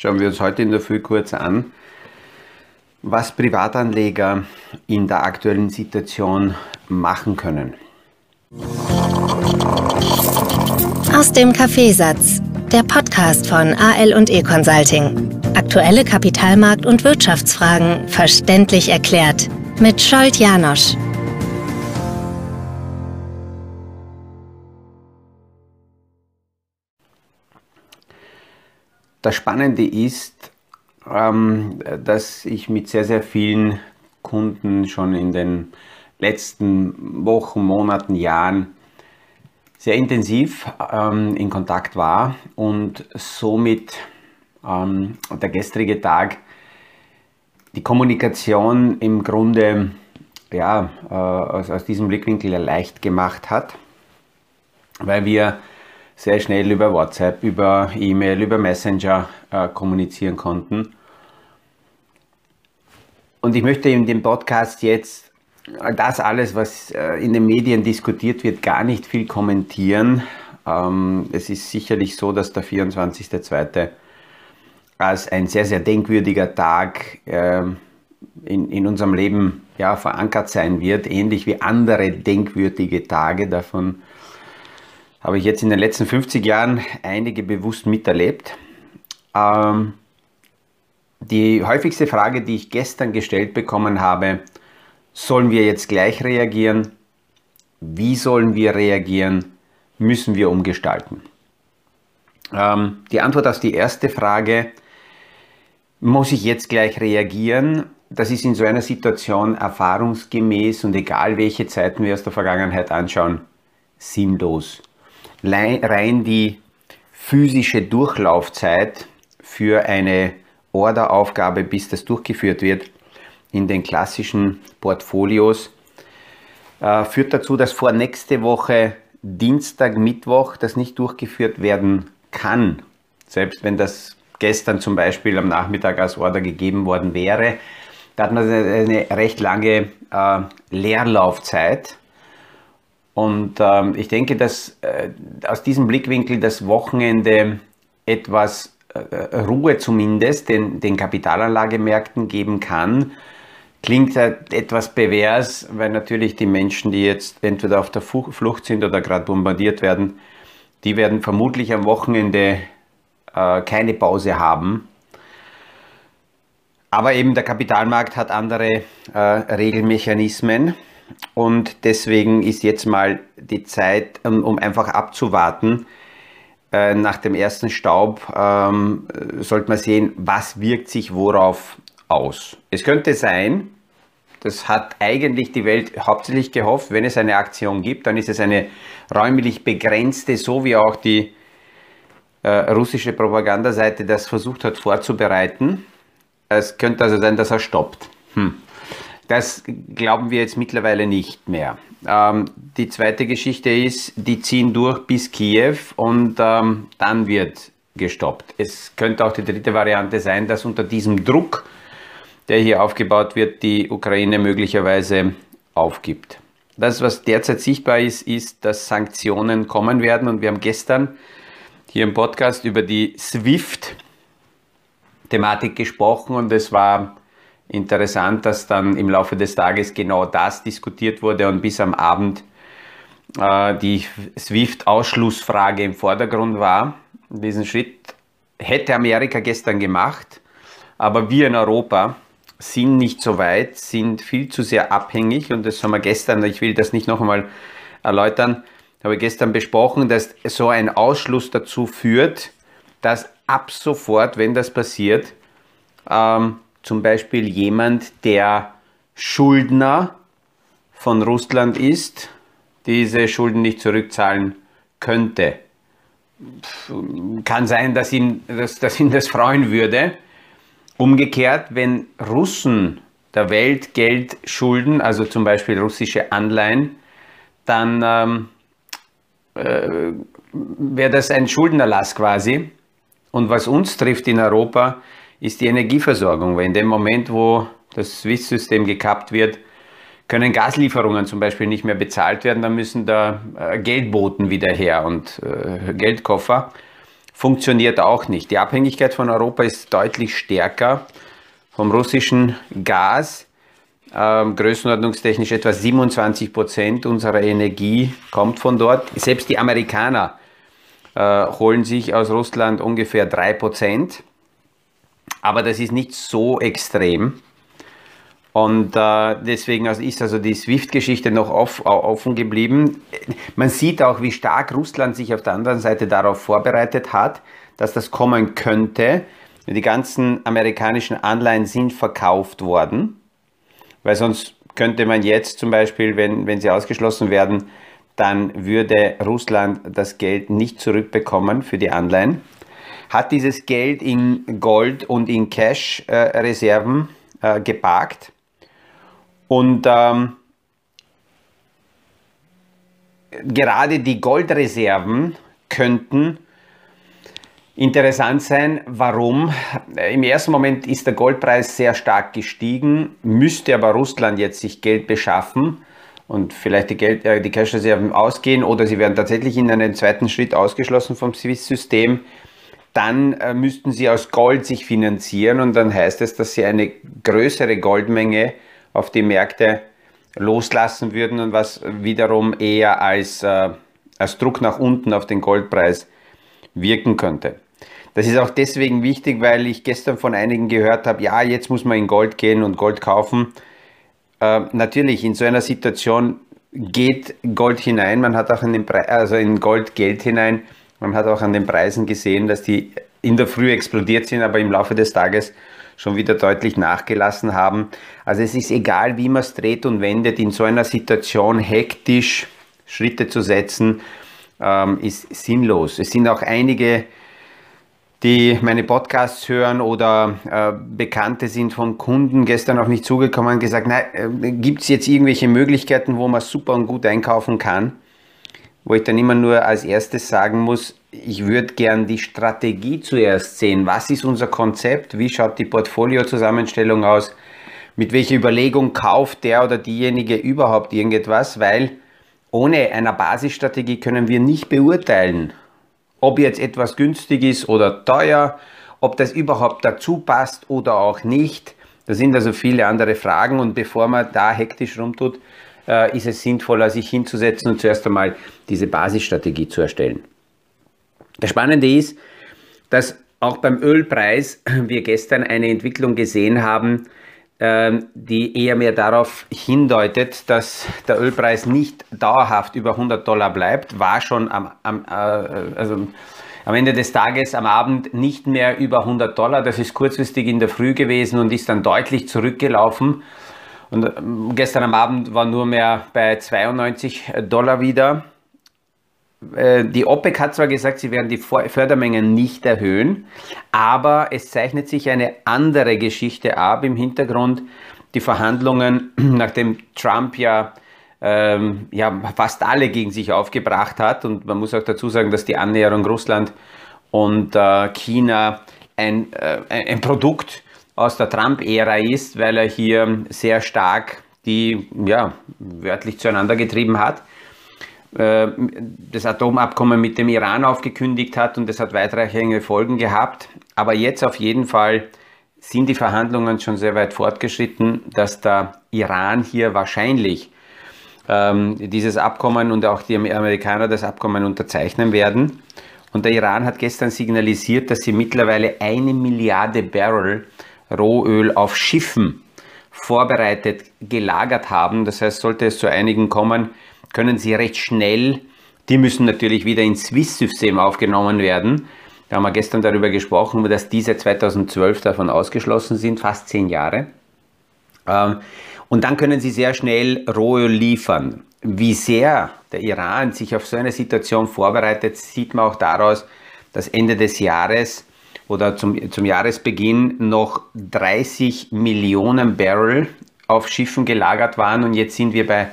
schauen wir uns heute in der Früh kurz an, was Privatanleger in der aktuellen Situation machen können. Aus dem Kaffeesatz, der Podcast von AL und E Consulting. Aktuelle Kapitalmarkt- und Wirtschaftsfragen verständlich erklärt mit Scholt Janosch. Das Spannende ist, ähm, dass ich mit sehr, sehr vielen Kunden schon in den letzten Wochen, Monaten, Jahren sehr intensiv ähm, in Kontakt war und somit ähm, der gestrige Tag die Kommunikation im Grunde ja, äh, aus, aus diesem Blickwinkel leicht gemacht hat, weil wir sehr schnell über WhatsApp, über E-Mail, über Messenger äh, kommunizieren konnten. Und ich möchte in dem Podcast jetzt das alles, was äh, in den Medien diskutiert wird, gar nicht viel kommentieren. Ähm, es ist sicherlich so, dass der 24.02. als ein sehr, sehr denkwürdiger Tag äh, in, in unserem Leben ja, verankert sein wird, ähnlich wie andere denkwürdige Tage davon habe ich jetzt in den letzten 50 Jahren einige bewusst miterlebt. Ähm, die häufigste Frage, die ich gestern gestellt bekommen habe, sollen wir jetzt gleich reagieren? Wie sollen wir reagieren? Müssen wir umgestalten? Ähm, die Antwort auf die erste Frage, muss ich jetzt gleich reagieren? Das ist in so einer Situation erfahrungsgemäß und egal welche Zeiten wir aus der Vergangenheit anschauen, sinnlos rein die physische Durchlaufzeit für eine Orderaufgabe, bis das durchgeführt wird, in den klassischen Portfolios, äh, führt dazu, dass vor nächste Woche Dienstag, Mittwoch das nicht durchgeführt werden kann. Selbst wenn das gestern zum Beispiel am Nachmittag als Order gegeben worden wäre, da hat man eine recht lange äh, Leerlaufzeit und ähm, ich denke, dass äh, aus diesem Blickwinkel das Wochenende etwas äh, Ruhe zumindest den, den Kapitalanlagemärkten geben kann. Klingt halt etwas pervers, weil natürlich die Menschen, die jetzt entweder auf der Flucht sind oder gerade bombardiert werden, die werden vermutlich am Wochenende äh, keine Pause haben. Aber eben der Kapitalmarkt hat andere äh, Regelmechanismen. Und deswegen ist jetzt mal die Zeit, um einfach abzuwarten. Äh, nach dem ersten Staub ähm, sollte man sehen, was wirkt sich worauf aus. Es könnte sein, das hat eigentlich die Welt hauptsächlich gehofft, wenn es eine Aktion gibt, dann ist es eine räumlich begrenzte, so wie auch die äh, russische Propagandaseite das versucht hat vorzubereiten. Es könnte also sein, dass er stoppt. Hm. Das glauben wir jetzt mittlerweile nicht mehr. Ähm, die zweite Geschichte ist, die ziehen durch bis Kiew und ähm, dann wird gestoppt. Es könnte auch die dritte Variante sein, dass unter diesem Druck, der hier aufgebaut wird, die Ukraine möglicherweise aufgibt. Das, was derzeit sichtbar ist, ist, dass Sanktionen kommen werden und wir haben gestern hier im Podcast über die SWIFT-Thematik gesprochen und es war interessant, dass dann im Laufe des Tages genau das diskutiert wurde und bis am Abend äh, die SWIFT-Ausschlussfrage im Vordergrund war. Diesen Schritt hätte Amerika gestern gemacht, aber wir in Europa sind nicht so weit, sind viel zu sehr abhängig und das haben wir gestern, ich will das nicht noch einmal erläutern, habe gestern besprochen, dass so ein Ausschluss dazu führt, dass ab sofort, wenn das passiert, ähm, zum Beispiel jemand, der Schuldner von Russland ist, diese Schulden nicht zurückzahlen könnte. Kann sein, dass ihn, dass, dass ihn das freuen würde. Umgekehrt, wenn Russen der Welt Geld schulden, also zum Beispiel russische Anleihen, dann ähm, äh, wäre das ein Schuldenerlass quasi. Und was uns trifft in Europa, ist die Energieversorgung. Weil in dem Moment, wo das SWIFT-System gekappt wird, können Gaslieferungen zum Beispiel nicht mehr bezahlt werden, dann müssen da äh, Geldboten wieder her und äh, Geldkoffer. funktioniert auch nicht. Die Abhängigkeit von Europa ist deutlich stärker vom russischen Gas. Ähm, größenordnungstechnisch etwa 27 Prozent unserer Energie kommt von dort. Selbst die Amerikaner äh, holen sich aus Russland ungefähr 3 Prozent. Aber das ist nicht so extrem. Und äh, deswegen also ist also die SWIFT-Geschichte noch off, offen geblieben. Man sieht auch, wie stark Russland sich auf der anderen Seite darauf vorbereitet hat, dass das kommen könnte. Die ganzen amerikanischen Anleihen sind verkauft worden, weil sonst könnte man jetzt zum Beispiel, wenn, wenn sie ausgeschlossen werden, dann würde Russland das Geld nicht zurückbekommen für die Anleihen. Hat dieses Geld in Gold und in Cash-Reserven äh, äh, geparkt und ähm, gerade die Goldreserven könnten interessant sein. Warum? Im ersten Moment ist der Goldpreis sehr stark gestiegen, müsste aber Russland jetzt sich Geld beschaffen und vielleicht die, Geld, äh, die Cash-Reserven ausgehen oder sie werden tatsächlich in einem zweiten Schritt ausgeschlossen vom Swiss-System, dann äh, müssten sie aus Gold sich finanzieren und dann heißt es, dass sie eine größere Goldmenge auf die Märkte loslassen würden und was wiederum eher als, äh, als Druck nach unten auf den Goldpreis wirken könnte. Das ist auch deswegen wichtig, weil ich gestern von einigen gehört habe, ja, jetzt muss man in Gold gehen und Gold kaufen. Äh, natürlich, in so einer Situation geht Gold hinein, man hat auch in den Pre also in Gold Geld hinein, man hat auch an den Preisen gesehen, dass die in der Früh explodiert sind, aber im Laufe des Tages schon wieder deutlich nachgelassen haben. Also es ist egal, wie man es dreht und wendet, in so einer Situation hektisch Schritte zu setzen, ähm, ist sinnlos. Es sind auch einige, die meine Podcasts hören oder äh, Bekannte sind von Kunden gestern auf mich zugekommen und gesagt, äh, gibt es jetzt irgendwelche Möglichkeiten, wo man super und gut einkaufen kann? Wo ich dann immer nur als erstes sagen muss, ich würde gern die Strategie zuerst sehen. Was ist unser Konzept? Wie schaut die Portfoliozusammenstellung aus? Mit welcher Überlegung kauft der oder diejenige überhaupt irgendetwas? Weil ohne einer Basisstrategie können wir nicht beurteilen, ob jetzt etwas günstig ist oder teuer, ob das überhaupt dazu passt oder auch nicht. Da sind also viele andere Fragen und bevor man da hektisch rumtut, äh, ist es sinnvoller, sich hinzusetzen und zuerst einmal diese Basisstrategie zu erstellen. Das Spannende ist, dass auch beim Ölpreis wir gestern eine Entwicklung gesehen haben, ähm, die eher mehr darauf hindeutet, dass der Ölpreis nicht dauerhaft über 100 Dollar bleibt, war schon am, am, äh, also am Ende des Tages am Abend nicht mehr über 100 Dollar. Das ist kurzfristig in der Früh gewesen und ist dann deutlich zurückgelaufen. Und ähm, gestern am Abend war nur mehr bei 92 Dollar wieder. Äh, die OPEC hat zwar gesagt, sie werden die Fördermengen nicht erhöhen, aber es zeichnet sich eine andere Geschichte ab im Hintergrund. Die Verhandlungen, nachdem Trump ja, ähm, ja fast alle gegen sich aufgebracht hat und man muss auch dazu sagen, dass die Annäherung Russland und äh, China ein, äh, ein Produkt aus der Trump-Ära ist, weil er hier sehr stark die ja, wörtlich zueinander getrieben hat. Äh, das Atomabkommen mit dem Iran aufgekündigt hat und das hat weitreichende Folgen gehabt. Aber jetzt auf jeden Fall sind die Verhandlungen schon sehr weit fortgeschritten, dass der Iran hier wahrscheinlich ähm, dieses Abkommen und auch die Amerikaner das Abkommen unterzeichnen werden. Und der Iran hat gestern signalisiert, dass sie mittlerweile eine Milliarde Barrel Rohöl auf Schiffen vorbereitet gelagert haben. Das heißt, sollte es zu einigen kommen, können sie recht schnell, die müssen natürlich wieder ins Swiss-System aufgenommen werden. Da haben wir gestern darüber gesprochen, dass diese 2012 davon ausgeschlossen sind, fast zehn Jahre. Ähm, und dann können sie sehr schnell Rohöl liefern. Wie sehr der Iran sich auf so eine Situation vorbereitet, sieht man auch daraus, dass Ende des Jahres oder zum, zum Jahresbeginn noch 30 Millionen Barrel auf Schiffen gelagert waren und jetzt sind wir bei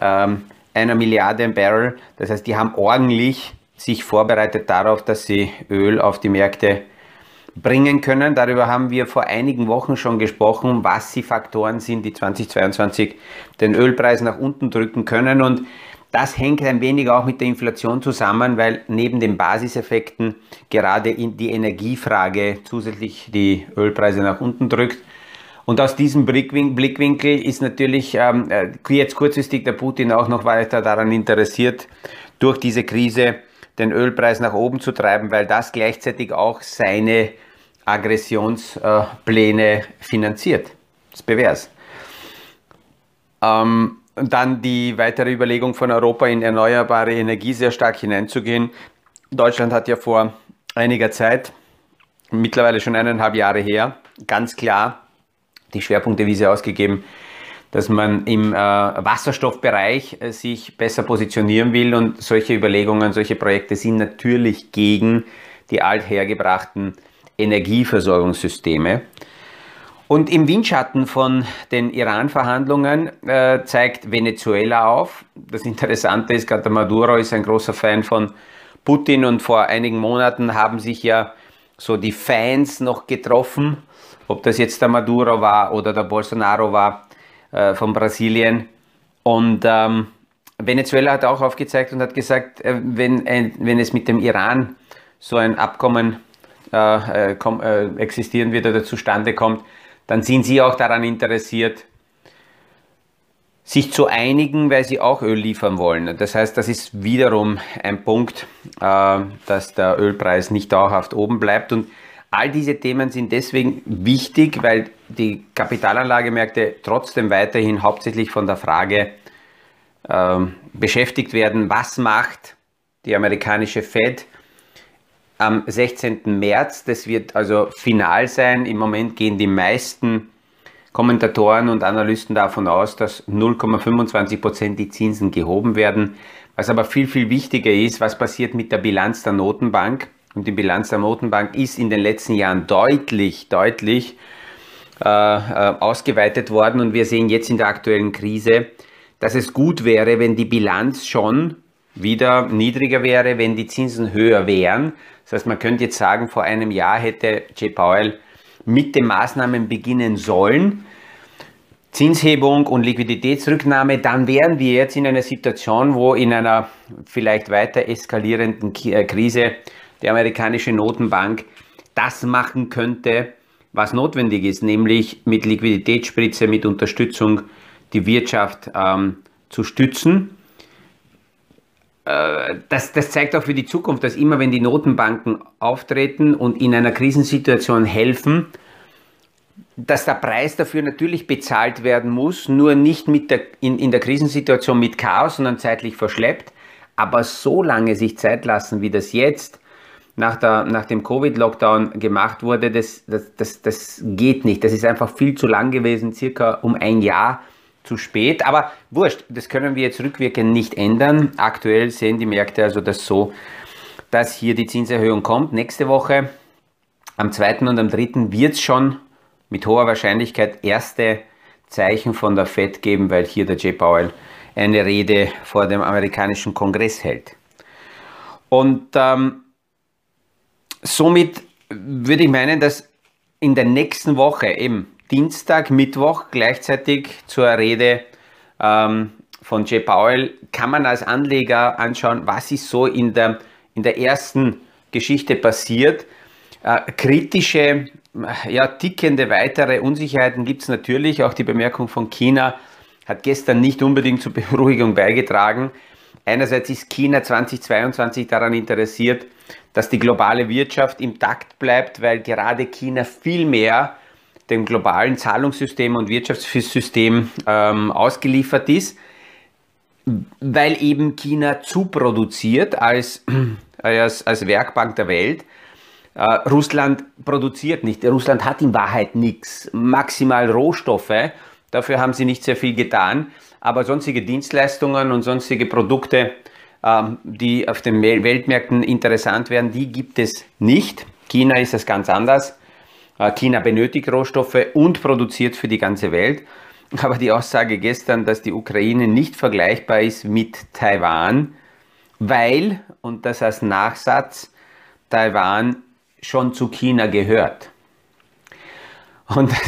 ähm, einer Milliarde Barrel. Das heißt, die haben ordentlich sich vorbereitet darauf, dass sie Öl auf die Märkte bringen können. Darüber haben wir vor einigen Wochen schon gesprochen, was die Faktoren sind, die 2022 den Ölpreis nach unten drücken können. Und Das hängt ein wenig auch mit der Inflation zusammen, weil neben den Basiseffekten gerade die Energiefrage zusätzlich die Ölpreise nach unten drückt. Und aus diesem Blickwinkel ist natürlich ähm, äh, jetzt kurzfristig der Putin auch noch weiter daran interessiert, durch diese Krise den Ölpreis nach oben zu treiben, weil das gleichzeitig auch seine Aggressionspläne finanziert. Das ist bewährt. Ähm, und dann die weitere Überlegung von Europa in erneuerbare Energie sehr stark hineinzugehen. Deutschland hat ja vor einiger Zeit, mittlerweile schon eineinhalb Jahre her, ganz klar die sie ausgegeben, dass man im äh, Wasserstoffbereich äh, sich besser positionieren will und solche Überlegungen, solche Projekte sind natürlich gegen die althergebrachten Energieversorgungssysteme. Und im Windschatten von den Iran-Verhandlungen äh, zeigt Venezuela auf. Das Interessante ist, gerade Maduro ist ein großer Fan von Putin und vor einigen Monaten haben sich ja so die Fans noch getroffen, ob das jetzt der Maduro war oder der Bolsonaro war äh, von Brasilien. Und ähm, Venezuela hat auch aufgezeigt und hat gesagt, äh, wenn, äh, wenn es mit dem Iran so ein Abkommen äh, äh, äh, existieren wird oder zustande kommt, dann sind sie auch daran interessiert, sich zu einigen, weil sie auch Öl liefern wollen. Das heißt, das ist wiederum ein Punkt, äh, dass der Ölpreis nicht dauerhaft oben bleibt. Und all diese Themen sind deswegen wichtig, weil die Kapitalanlagemärkte trotzdem weiterhin hauptsächlich von der Frage äh, beschäftigt werden, was macht die amerikanische Fed am 16. März. Das wird also final sein. Im Moment gehen die meisten Kommentatoren und Analysten davon aus, dass 0,25 Prozent die Zinsen gehoben werden. Was aber viel, viel wichtiger ist, was passiert mit der Bilanz der Notenbank. Und die Bilanz der Notenbank ist in den letzten Jahren deutlich, deutlich äh, äh ausgeweitet worden. Und wir sehen jetzt in der aktuellen Krise, dass es gut wäre, wenn die Bilanz schon wieder niedriger wäre, wenn die Zinsen höher wären. Das heißt, man könnte jetzt sagen, vor einem Jahr hätte J. Powell mit den Maßnahmen beginnen sollen. Zinshebung und Liquiditätsrücknahme, dann wären wir jetzt in einer Situation, wo in einer vielleicht weiter eskalierenden äh, Krise die amerikanische Notenbank das machen könnte, was notwendig ist, nämlich mit Liquiditätsspritze, mit Unterstützung die Wirtschaft ähm, zu stützen das, das zeigt auch für die Zukunft, dass immer wenn die Notenbanken auftreten und in einer Krisensituation helfen, dass der Preis dafür natürlich bezahlt werden muss, nur nicht mit der, in, in der Krisensituation mit Chaos, sondern zeitlich verschleppt. Aber so lange sich Zeit lassen, wie das jetzt nach, der, nach dem Covid-Lockdown gemacht wurde, das, das, das, das geht nicht. Das ist einfach viel zu lang gewesen, circa um ein Jahr zu spät. Aber wurscht, das können wir jetzt rückwirkend nicht ändern. Aktuell sehen die Märkte also das so, dass hier die Zinserhöhung kommt. Nächste Woche, am 2. und am 3. wird es schon mit hoher Wahrscheinlichkeit erste Zeichen von der Fed geben, weil hier der J. Powell eine Rede vor dem amerikanischen Kongress hält. Und ähm, somit würde ich meinen, dass in der nächsten Woche eben Dienstag, Mittwoch gleichzeitig zur Rede ähm, von Jay Powell kann man als Anleger anschauen, was ist so in der, in der ersten Geschichte passiert. Äh, kritische, ja, tickende weitere Unsicherheiten gibt es natürlich. Auch die Bemerkung von China hat gestern nicht unbedingt zur Beruhigung beigetragen. Einerseits ist China 2022 daran interessiert, dass die globale Wirtschaft im Takt bleibt, weil gerade China viel mehr dem globalen Zahlungssystem und Wirtschaftssystem ähm, ausgeliefert ist, weil eben China zu produziert als, als, als Werkbank der Welt. Äh, Russland produziert nicht. Russland hat in Wahrheit nichts, maximal Rohstoffe. Dafür haben sie nicht sehr viel getan. Aber sonstige Dienstleistungen und sonstige Produkte, ähm, die auf den Weltmärkten interessant werden, die gibt es nicht. China ist das ganz anders. Äh, China benötigt Rohstoffe und produziert für die ganze Welt. Aber die Aussage gestern, dass die Ukraine nicht vergleichbar ist mit Taiwan, weil, und das als Nachsatz, Taiwan schon zu China gehört. Und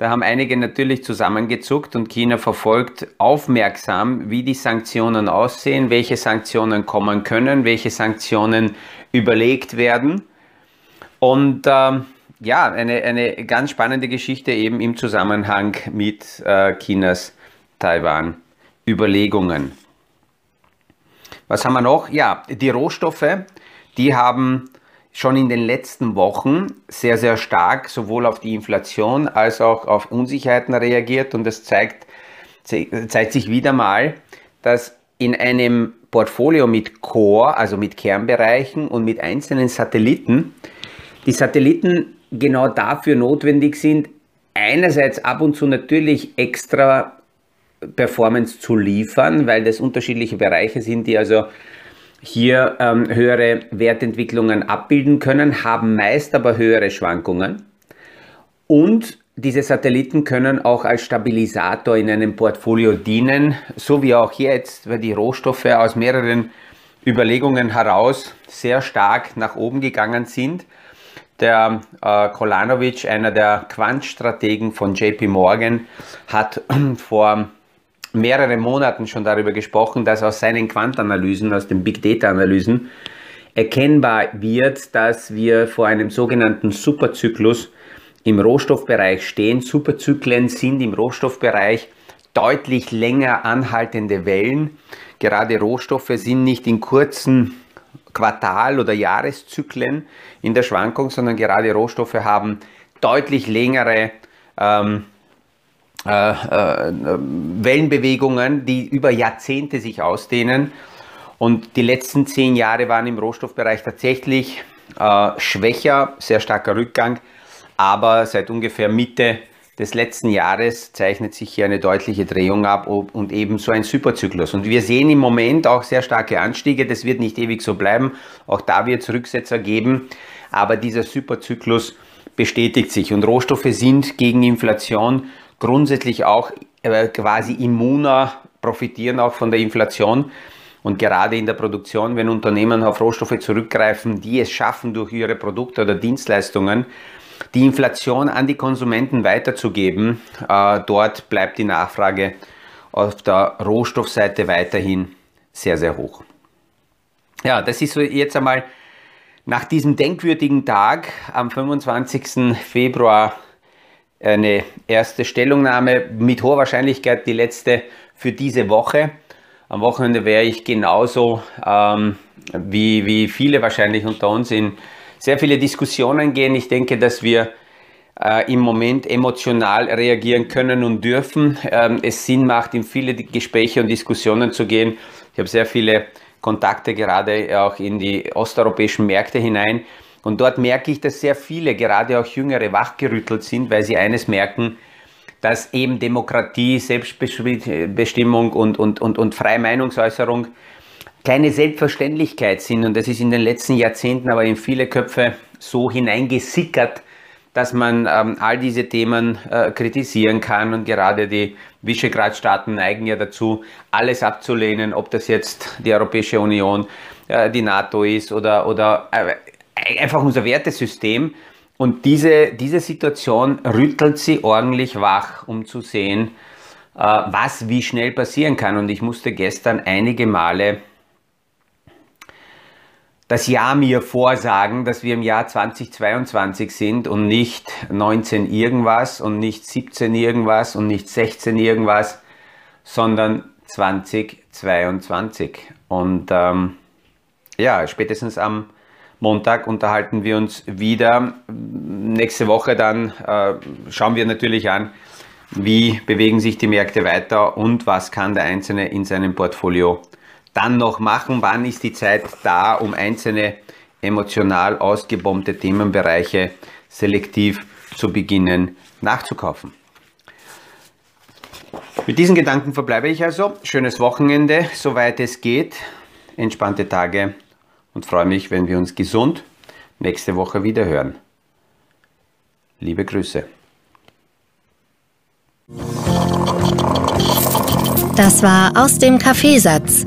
Da haben einige natürlich zusammengezuckt und China verfolgt aufmerksam, wie die Sanktionen aussehen, welche Sanktionen kommen können, welche Sanktionen überlegt werden. Und äh, ja, eine, eine ganz spannende Geschichte eben im Zusammenhang mit äh, Chinas Taiwan-Überlegungen. Was haben wir noch? Ja, die Rohstoffe, die haben schon in den letzten Wochen sehr, sehr stark sowohl auf die Inflation als auch auf Unsicherheiten reagiert und es zeigt, zeigt sich wieder mal, dass in einem Portfolio mit Core, also mit Kernbereichen und mit einzelnen Satelliten, die Satelliten genau dafür notwendig sind, einerseits ab und zu natürlich extra Performance zu liefern, weil das unterschiedliche Bereiche sind, die also hier ähm, höhere Wertentwicklungen abbilden können, haben meist aber höhere Schwankungen. Und diese Satelliten können auch als Stabilisator in einem Portfolio dienen, so wie auch jetzt, weil die Rohstoffe aus mehreren Überlegungen heraus sehr stark nach oben gegangen sind. Der äh, Kolanovic, einer der Quantstrategen von JP Morgan, hat vor mehreren Monaten schon darüber gesprochen, dass aus seinen Quantanalysen, aus den Big Data Analysen, erkennbar wird, dass wir vor einem sogenannten Superzyklus im Rohstoffbereich stehen. Superzyklen sind im Rohstoffbereich deutlich länger anhaltende Wellen. Gerade Rohstoffe sind nicht in kurzen Quartal- oder Jahreszyklen in der Schwankung, sondern gerade Rohstoffe haben deutlich längere ähm, äh, äh, Wellenbewegungen, die über Jahrzehnte sich ausdehnen. Und die letzten zehn Jahre waren im Rohstoffbereich tatsächlich äh, schwächer, sehr starker Rückgang. Aber seit ungefähr Mitte des letzten Jahres zeichnet sich hier eine deutliche Drehung ab und ebenso ein Superzyklus. Und wir sehen im Moment auch sehr starke Anstiege. Das wird nicht ewig so bleiben. Auch da wird es Rücksetzer geben. Aber dieser Superzyklus bestätigt sich. Und Rohstoffe sind gegen Inflation grundsätzlich auch äh, quasi immuner, profitieren auch von der Inflation. Und gerade in der Produktion, wenn Unternehmen auf Rohstoffe zurückgreifen, die es schaffen, durch ihre Produkte oder Dienstleistungen die Inflation an die Konsumenten weiterzugeben, äh, dort bleibt die Nachfrage auf der Rohstoffseite weiterhin sehr, sehr hoch. Ja, das ist so jetzt einmal nach diesem denkwürdigen Tag am 25. Februar eine erste Stellungnahme, mit hoher Wahrscheinlichkeit die letzte für diese Woche. Am Wochenende werde ich genauso ähm, wie, wie viele wahrscheinlich unter uns in sehr viele Diskussionen gehen. Ich denke, dass wir äh, im Moment emotional reagieren können und dürfen. Ähm, es Sinn macht, in viele Gespräche und Diskussionen zu gehen. Ich habe sehr viele Kontakte gerade auch in die osteuropäischen Märkte hinein. Und dort merke ich, dass sehr viele, gerade auch Jüngere, wachgerüttelt sind, weil sie eines merken, dass eben Demokratie, Selbstbestimmung und, und, und, und freie Meinungsäußerung keine Selbstverständlichkeit sind. Und das ist in den letzten Jahrzehnten aber in viele Köpfe so hineingesickert, dass man ähm, all diese Themen äh, kritisieren kann. Und gerade die Visegrad-Staaten neigen ja dazu, alles abzulehnen, ob das jetzt die Europäische Union, äh, die NATO ist oder, oder äh, einfach unser Wertesystem. Und diese, diese Situation rüttelt sie ordentlich wach, um zu sehen, äh, was wie schnell passieren kann. Und ich musste gestern einige Male das Jahr mir vorsagen, dass wir im Jahr 2022 sind und nicht 19 irgendwas und nicht 17 irgendwas und nicht 16 irgendwas, sondern 2022. Und ähm, ja, spätestens am Montag unterhalten wir uns wieder. Nächste Woche dann äh, schauen wir natürlich an, wie bewegen sich die Märkte weiter und was kann der Einzelne in seinem Portfolio dann noch machen. Wann ist die Zeit da, um einzelne emotional ausgebombte Themenbereiche selektiv zu beginnen nachzukaufen. Mit diesen Gedanken verbleibe ich also. Schönes Wochenende, soweit es geht. Entspannte Tage und freue mich, wenn wir uns gesund nächste Woche wieder hören. Liebe Grüße. Das war aus dem Kaffeesatz,